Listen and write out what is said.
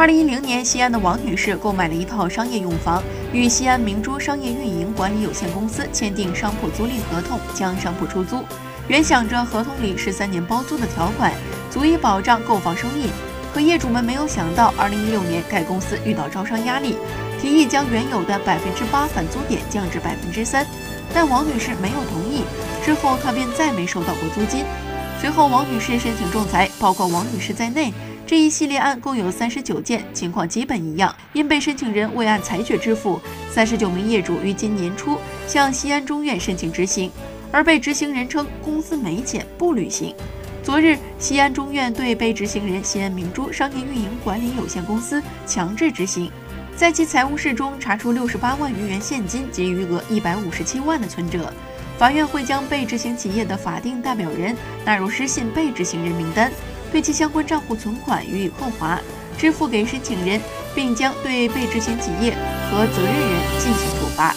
二零一零年，西安的王女士购买了一套商业用房，与西安明珠商业运营管理有限公司签订商铺租赁合同，将商铺出租。原想着合同里十三年包租的条款足以保障购房收益，可业主们没有想到，二零一六年该公司遇到招商压力，提议将原有的百分之八返租点降至百分之三，但王女士没有同意。之后，她便再没收到过租金。随后，王女士申请仲裁，包括王女士在内，这一系列案共有三十九件，情况基本一样。因被申请人未按裁决支付，三十九名业主于今年初向西安中院申请执行，而被执行人称工资没减不履行。昨日，西安中院对被执行人西安明珠商业运营管理有限公司强制执行，在其财务室中查出六十八万余元现金及余额一百五十七万的存折。法院会将被执行企业的法定代表人纳入失信被执行人名单，对其相关账户存款予以扣划，支付给申请人，并将对被执行企业和责任人进行处罚。